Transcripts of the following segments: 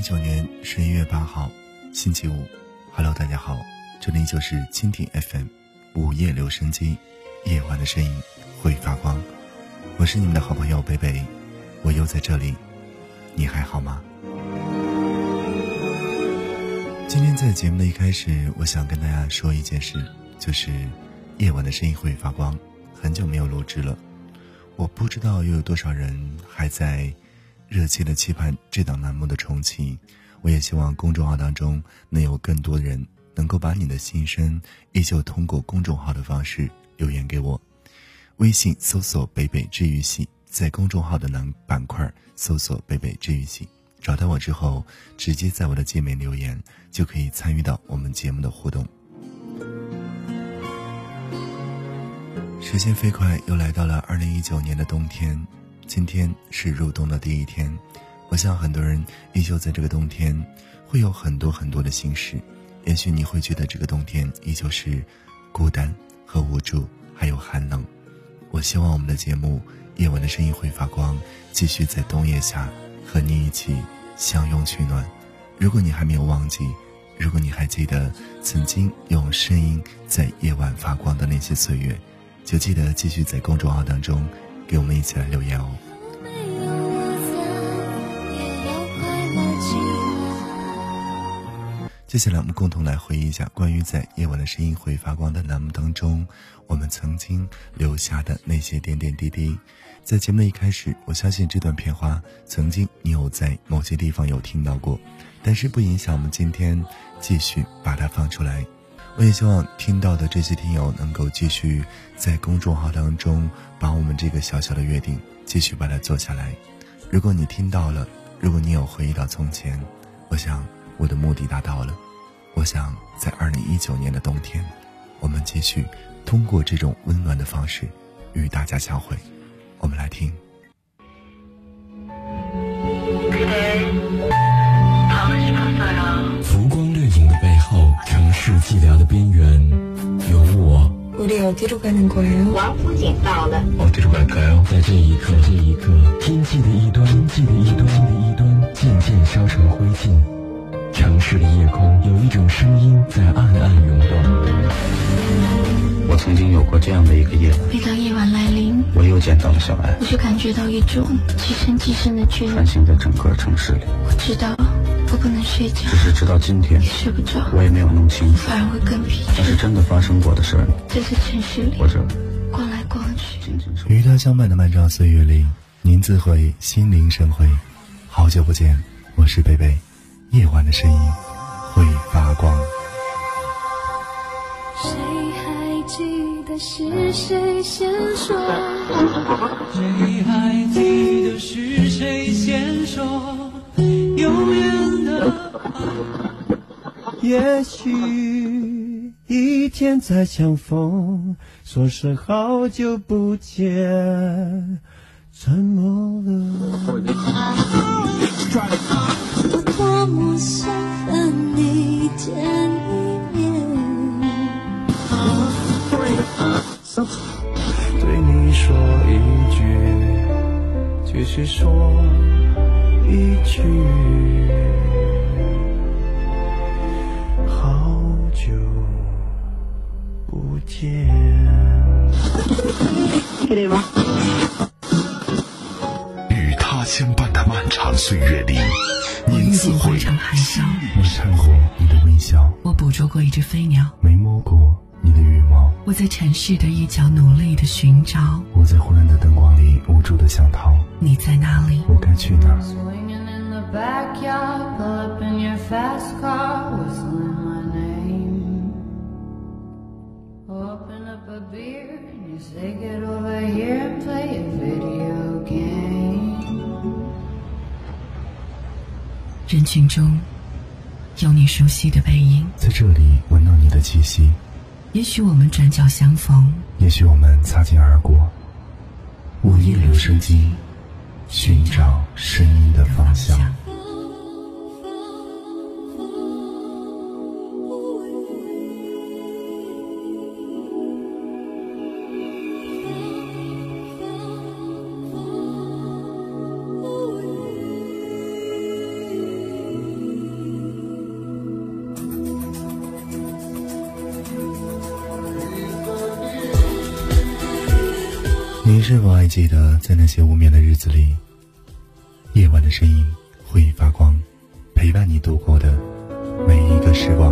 一九年十一月八号，星期五。Hello，大家好，这里就是蜻蜓 FM，午夜留声机，夜晚的声音会发光。我是你们的好朋友北北，我又在这里，你还好吗？今天在节目的一开始，我想跟大家说一件事，就是夜晚的声音会发光，很久没有录制了，我不知道又有多少人还在。热切的期盼这档栏目的重启，我也希望公众号当中能有更多人能够把你的心声依旧通过公众号的方式留言给我。微信搜索“北北治愈系”，在公众号的栏板块搜索“北北治愈系”，找到我之后，直接在我的界面留言，就可以参与到我们节目的互动。时间飞快，又来到了二零一九年的冬天。今天是入冬的第一天，我想很多人依旧在这个冬天，会有很多很多的心事。也许你会觉得这个冬天依旧是孤单和无助，还有寒冷。我希望我们的节目《夜晚的声音会发光》，继续在冬夜下和你一起相拥取暖。如果你还没有忘记，如果你还记得曾经用声音在夜晚发光的那些岁月，就记得继续在公众号当中。给我们一起来留言哦。接下来，我们共同来回忆一下关于在夜晚的声音会发光的栏目当中，我们曾经留下的那些点点滴滴。在节目的一开始，我相信这段片花曾经你有在某些地方有听到过，但是不影响我们今天继续把它放出来。我也希望听到的这些听友能够继续在公众号当中把我们这个小小的约定继续把它做下来。如果你听到了，如果你有回忆到从前，我想我的目的达到了。我想在二零一九年的冬天，我们继续通过这种温暖的方式与大家相会。我们来听。寂寥的边缘，有我。王府井到了。在这一刻，这一刻，天际的一端，天际的一端，天的一端，渐渐烧成灰烬。城市的夜空，有一种声音在暗暗涌动。我曾经有过这样的一个夜晚。每当夜晚来临，我又见到了小艾，我就感觉到一种极深极深的眷恋。穿行在整个城市里。我知道。我不能睡觉，只是直到今天，睡不着，我也没有弄清楚，反而会更疲倦。那是真的发生过的事儿，在这城市里，或者逛来逛去，与他相伴的漫长岁月里，您自会心领神会。好久不见，我是贝贝，夜晚的声音会发光。谁还记得是谁先说？谁还记得是谁先说？永远的 也许一天再相逢，说声好久不见，沉默了。多么想和你见一面，对你说一句，继续说。一句，好久不见。与他相伴的漫长岁月里，您自会心我看过你的微笑，我捕捉过一只飞鸟，没摸过。我在城市的一角努力的寻找，我在昏暗的灯光里无助的想逃。你在哪里？我该去哪？backyard, pull up in your fast car, whistling my name. Open up a beer and you say get over here and play a video game. 人群中有你熟悉的背影，在这里闻到你的气息。也许我们转角相逢，也许我们擦肩而过。午夜留声机，寻找声音的方向。你是否还记得，在那些无眠的日子里，夜晚的声音会发光，陪伴你度过的每一个时光？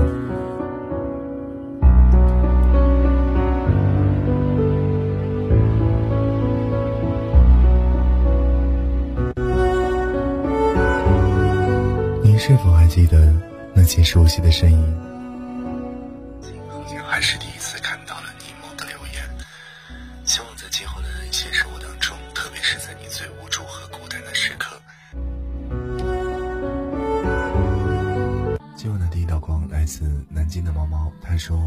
你是否还记得那些熟悉的身影？说：“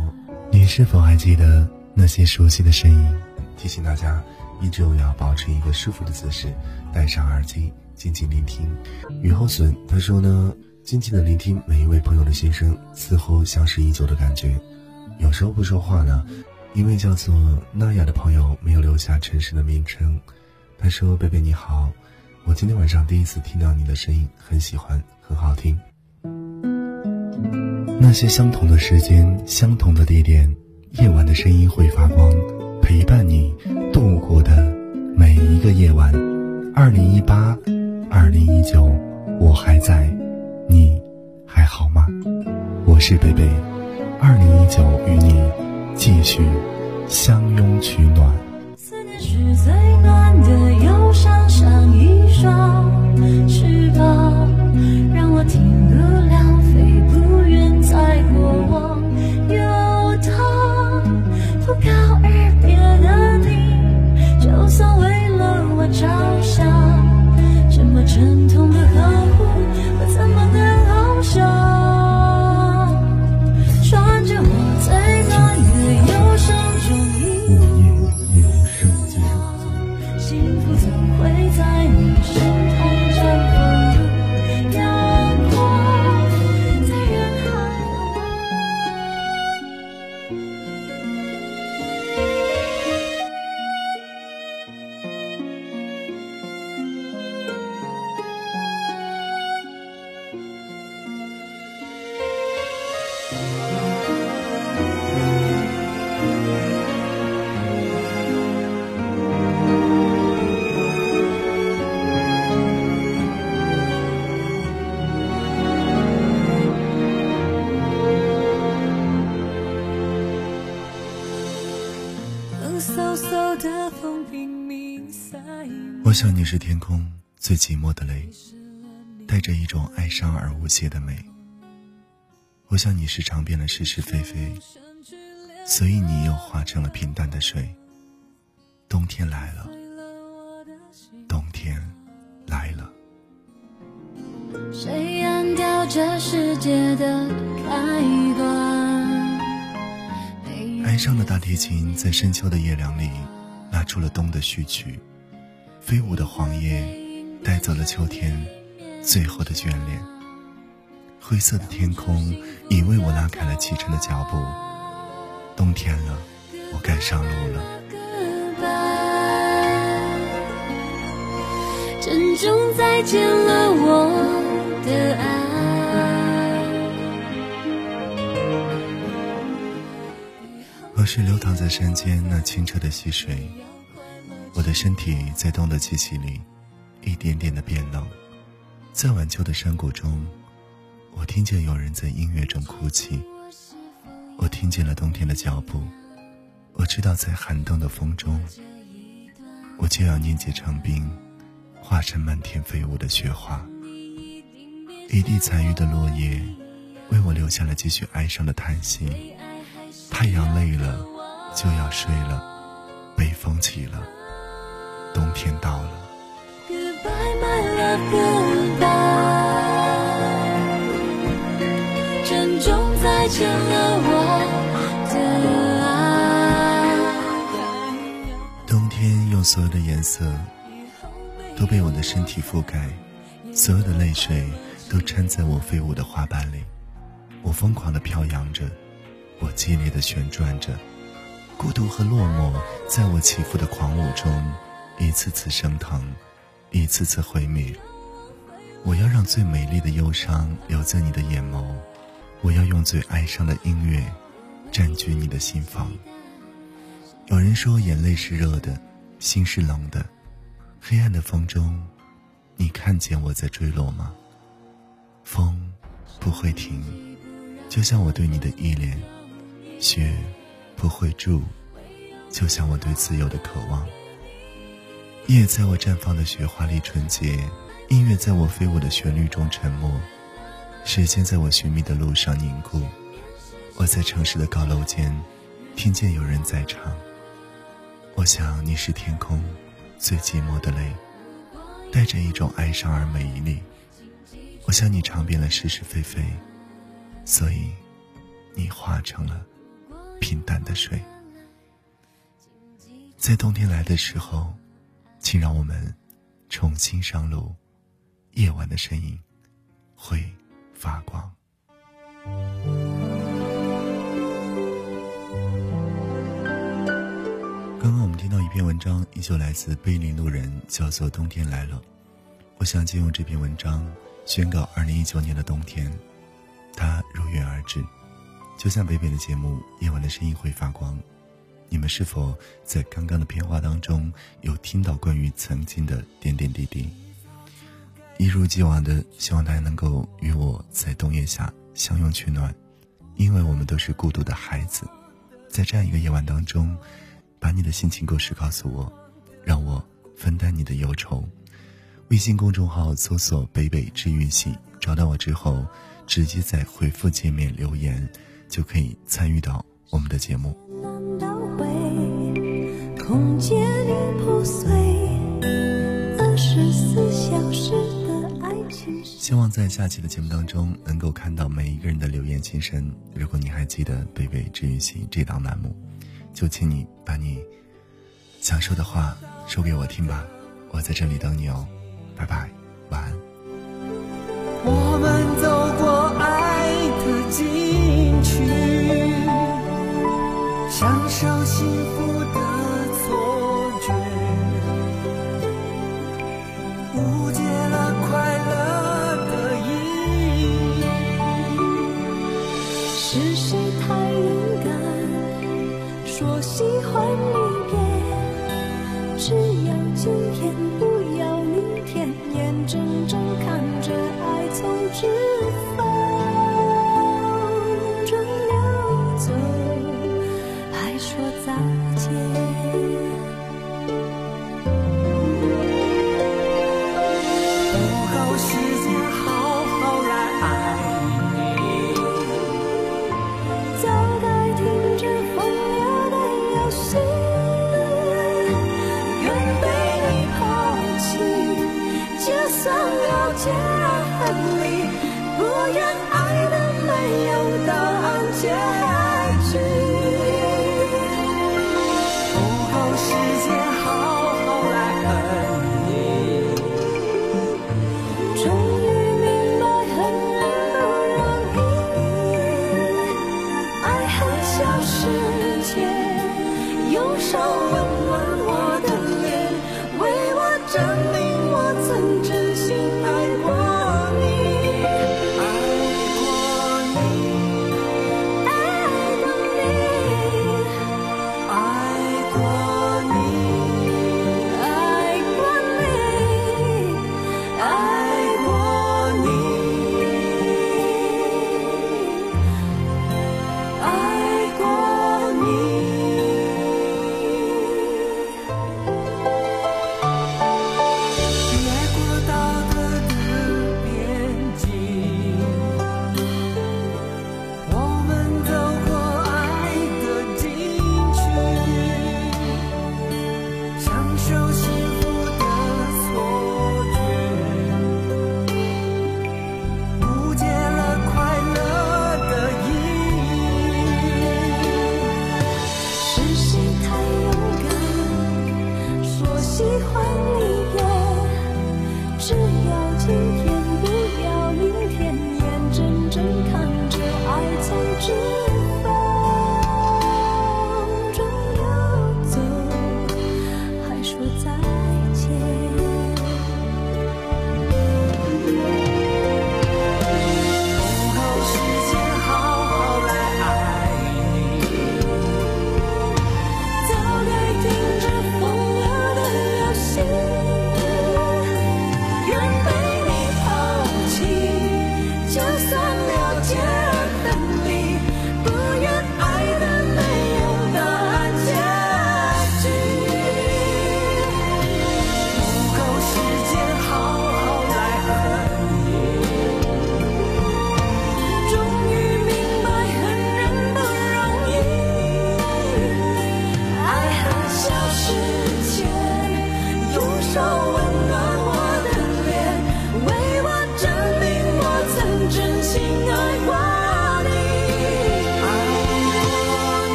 你是否还记得那些熟悉的声音？”提醒大家，依旧要保持一个舒服的姿势，戴上耳机，静静聆听。雨后笋他说呢，静静的聆听每一位朋友的心声，似乎相识已久的感觉。有时候不说话呢，一位叫做娜雅的朋友没有留下城市的名称。他说：“贝贝你好，我今天晚上第一次听到你的声音，很喜欢，很好听。那些相同的时间，相同的地点，夜晚的声音会发光，陪伴你度过的每一个夜晚。二零一八，二零一九，我还在，你还好吗？我是贝贝。”二零一九，与你继续相拥取暖。思念是最暖的忧伤，像一双翅膀，想你是天空最寂寞的泪，带着一种哀伤而无邪的美。我想你是尝遍了是是非非，所以你又化成了平淡的水。冬天来了，冬天来了。谁按掉这世界的开关？哀伤的大提琴在深秋的夜凉里，拉出了冬的序曲。飞舞的黄叶，带走了秋天最后的眷恋。灰色的天空已为我拉开了启程的脚步。冬天了，我该上路了。珍重再见了我的爱。我是流淌在山间那清澈的溪水，我的身体在冬的气息里一点点的变冷。在晚秋的山谷中，我听见有人在音乐中哭泣。我听见了冬天的脚步，我知道在寒冬的风中，我就要凝结成冰，化成漫天飞舞的雪花。一地残余的落叶，为我留下了继续哀伤的叹息。太阳累了，就要睡了；北风起了，冬天到了。Goodbye my love goodbye，珍重再见了我的爱。冬天用所有的颜色都被我的身体覆盖，所有的泪水都掺在我飞舞的花瓣里。我疯狂地飘扬着，我激烈地旋转着，孤独和落寞在我起伏的狂舞中，一次次升腾，一次次毁灭。我要让最美丽的忧伤留在你的眼眸，我要用最哀伤的音乐占据你的心房。有人说眼泪是热的，心是冷的，黑暗的风中，你看见我在坠落吗？风不会停，就像我对你的依恋；雪不会住，就像我对自由的渴望。夜在我绽放的雪花里纯洁，音乐在我飞舞的旋律中沉默，时间在我寻觅的路上凝固。我在城市的高楼间，听见有人在唱。我想你是天空最寂寞的泪，带着一种哀伤而美丽。我想你尝遍了是是非非，所以你化成了平淡的水。在冬天来的时候。请让我们重新上路，夜晚的身影会发光。刚刚我们听到一篇文章，依旧来自碑林路人，叫做《冬天来了》。我想借用这篇文章宣告二零一九年的冬天，它如约而至，就像北北的节目《夜晚的声音会发光》。你们是否在刚刚的片花当中有听到关于曾经的点点滴滴？一如既往的，希望大家能够与我在冬夜下相拥取暖，因为我们都是孤独的孩子。在这样一个夜晚当中，把你的心情故事告诉我，让我分担你的忧愁。微信公众号搜索“北北治愈系”，找到我之后，直接在回复界面留言，就可以参与到我们的节目。空间里破碎，二十四小时的爱情。希望在下期的节目当中能够看到每一个人的留言心声。如果你还记得“贝贝治愈系”这档栏目，就请你把你想说的话说给我听吧。我在这里等你哦，怔怔看着不愿爱的没有道理。